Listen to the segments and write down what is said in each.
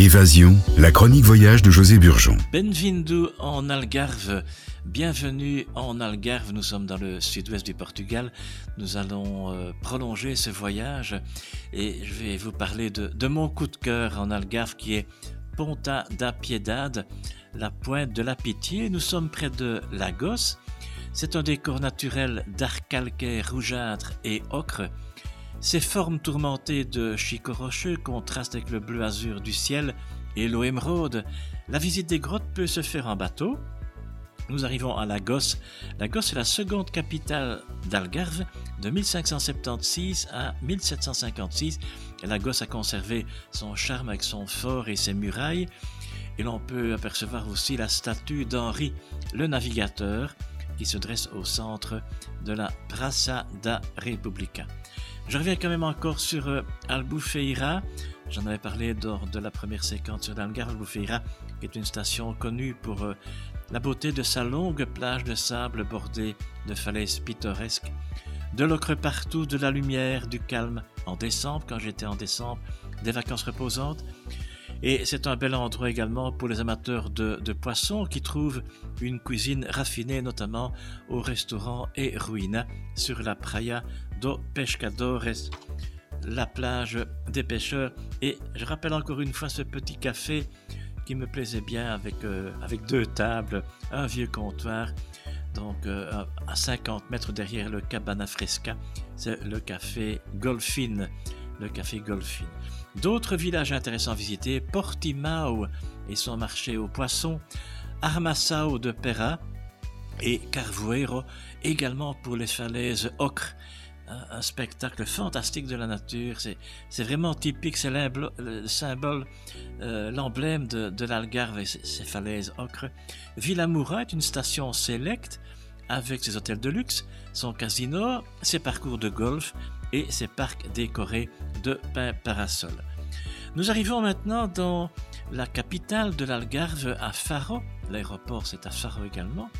Évasion, la chronique voyage de José Burgeon. Benvindo en Algarve. Bienvenue en Algarve. Nous sommes dans le sud-ouest du Portugal. Nous allons euh, prolonger ce voyage et je vais vous parler de, mon coup de cœur en Algarve qui est Ponta da Piedade, la pointe de la pitié. Nous sommes près de Lagos. C'est un décor naturel d'arc calcaire rougeâtre et ocre ces formes tourmentées de chicots rocheux contrastent avec le bleu azur du ciel et l'eau émeraude. La visite des grottes peut se faire en bateau. Nous arrivons à Lagos. Lagos est la seconde capitale d'Algarve de 1576 à 1756. Lagos a conservé son charme avec son fort et ses murailles. Et l'on peut apercevoir aussi la statue d'Henri le navigateur qui se dresse au centre de la Praça da República. Je reviens quand même encore sur euh, Albufeira. J'en avais parlé lors de la première séquence sur l'Algarve. Albufeira est une station connue pour euh, la beauté de sa longue plage de sable bordée de falaises pittoresques. De l'ocre partout, de la lumière, du calme. En décembre, quand j'étais en décembre, des vacances reposantes. Et c'est un bel endroit également pour les amateurs de, de, poissons qui trouvent une cuisine raffinée, notamment au restaurant et sur la Praia do Pescadores, la plage des pêcheurs. Et je rappelle encore une fois ce petit café qui me plaisait bien avec, euh, avec deux tables, un vieux comptoir. Donc euh, à 50 mètres derrière le Cabana Fresca, c'est le café Golfin. Le café Golfin. D'autres villages intéressants à visiter, Portimao et son marché aux poissons, Armassao de Pera et Carvuero, également pour les falaises ocre un, spectacle fantastique de la nature. C'est vraiment typique, c'est le symbole, euh, l'emblème de, l'Algarve et ses, falaises ocre. Villamoura est une station sélecte avec ses hôtels de luxe, son casino, ses parcours de golf et ses parcs décorés de pins parasols. Nous arrivons maintenant dans la capitale de l'Algarve, à Faro. L'aéroport, c'est à Faro également.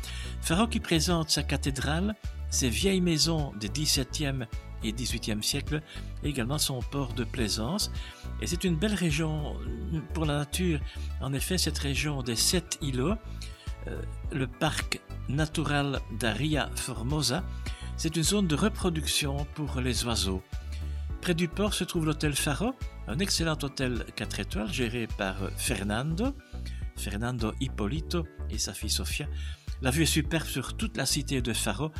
Faro qui présente sa cathédrale, ses vieilles maisons des XVIIe et XVIIIe siècles, et également son port de plaisance. Et c'est une belle région pour la nature. En effet, cette région des sept îlots, euh, le parc natural d'Aria Formosa, c'est une zone de reproduction pour les oiseaux. Près du port se trouve l'hôtel Faro, un excellent hôtel 4 étoiles géré par Fernando, Fernando Hippolito et sa fille Sofia. La vue est superbe sur toute la cité de Faro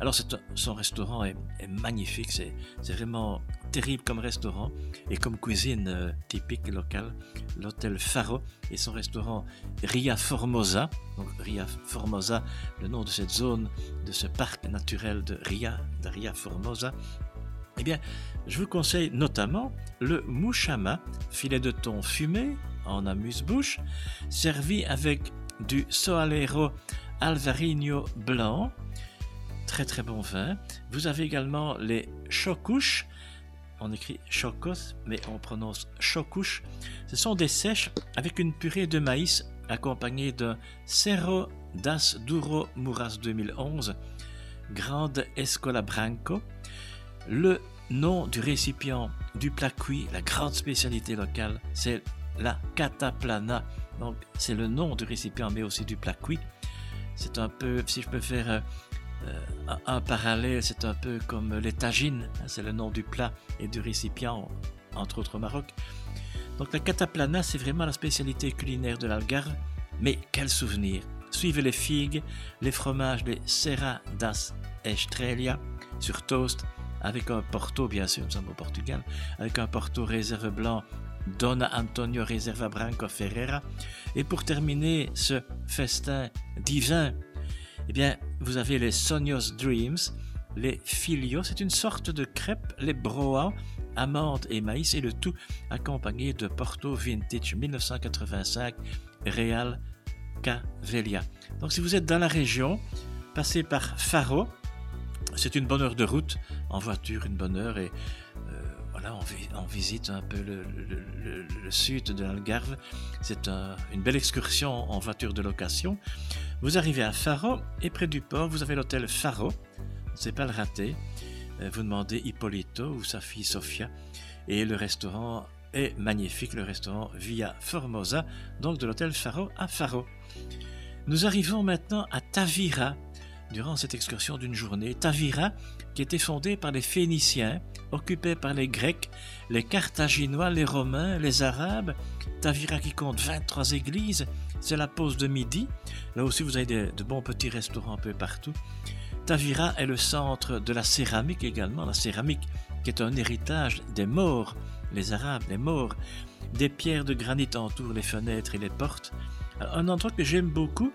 alors son restaurant est, magnifique, c'est vraiment terrible comme restaurant et comme cuisine euh, typique locale. L'hôtel Faro et son restaurant Ria Formosa, donc Ria Formosa, le nom de cette zone, de ce parc naturel de Ria, de Ria Formosa. Eh bien, je vous conseille notamment le mouchama, filet de thon fumé en amuse-bouche, servi avec du soalero alvarinho blanc, très très bon vin. Vous avez également les chocouches. On écrit chocos, mais on prononce chocouches. Ce sont des sèches avec une purée de maïs accompagnée d'un Cerro das Duro Muras 2011, Grande Escola Branco. Le nom du récipient du plat cuit, la grande spécialité locale, c'est la cataplana. Donc c'est le nom du récipient, mais aussi du plat cuit. C'est un peu, si je peux faire euh, un parallèle, c'est un peu comme les tagines, hein, c'est le nom du plat et du récipient, entre autres au Maroc. Donc la cataplana, c'est vraiment la spécialité culinaire de l'Algarve, mais quel souvenir Suivez les figues, les fromages, les Serra das Estrella sur toast, avec un porto, bien sûr, nous sommes au Portugal, avec un porto réserve blanc Donna Antonio Reserva Branco Ferreira. Et pour terminer ce festin divin eh bien, vous avez les Sonios Dreams, les Filio, c'est une sorte de crêpe, les Broa, amandes et maïs, et le tout accompagné de Porto Vintage 1985 Real Cavelia. Donc, si vous êtes dans la région, passez par Faro, c'est une bonne heure de route, en voiture, une bonne heure, et on, visite un peu le, sud de l'Algarve. C'est une belle excursion en voiture de location. Vous arrivez à Faro et près du port, vous avez l'hôtel Faro. C'est pas le rater. Euh, vous demandez Hippolito ou sa fille Sofia et le restaurant est magnifique, le restaurant Via Formosa, donc de l'hôtel Faro à Faro. Nous arrivons maintenant à Tavira, durant cette excursion d'une journée. Tavira, qui était fondée par les Phéniciens, occupée par les Grecs, les Carthaginois, les Romains, les Arabes. Tavira qui compte 23 églises, c'est la pause de midi. Là aussi, vous avez de, bons petits restaurants un peu partout. Tavira est le centre de la céramique également, la céramique qui est un héritage des morts, les Arabes, les morts. Des pierres de granit entourent les fenêtres et les portes. Un endroit que j'aime beaucoup,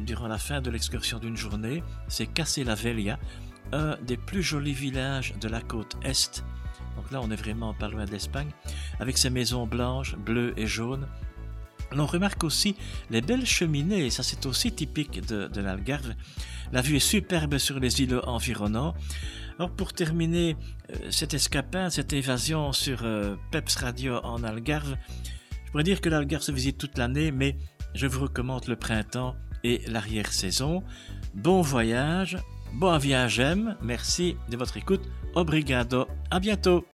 durant la fin de l'excursion d'une journée, c'est la Velia, un des plus jolis villages de la côte Est. Donc là, on est vraiment pas loin de l'Espagne, avec ses maisons blanches, bleues et jaunes. On remarque aussi les belles cheminées, ça c'est aussi typique de, de l'Algarve. La vue est superbe sur les îlots environnants. Alors pour terminer euh, cette escapade, cette évasion sur euh, Peps Radio en Algarve, je pourrais dire que l'Algarve se visite toute l'année, mais je vous recommande le printemps et l'arrière-saison. Bon voyage, bon viagem, merci de votre écoute, obrigado, à bientôt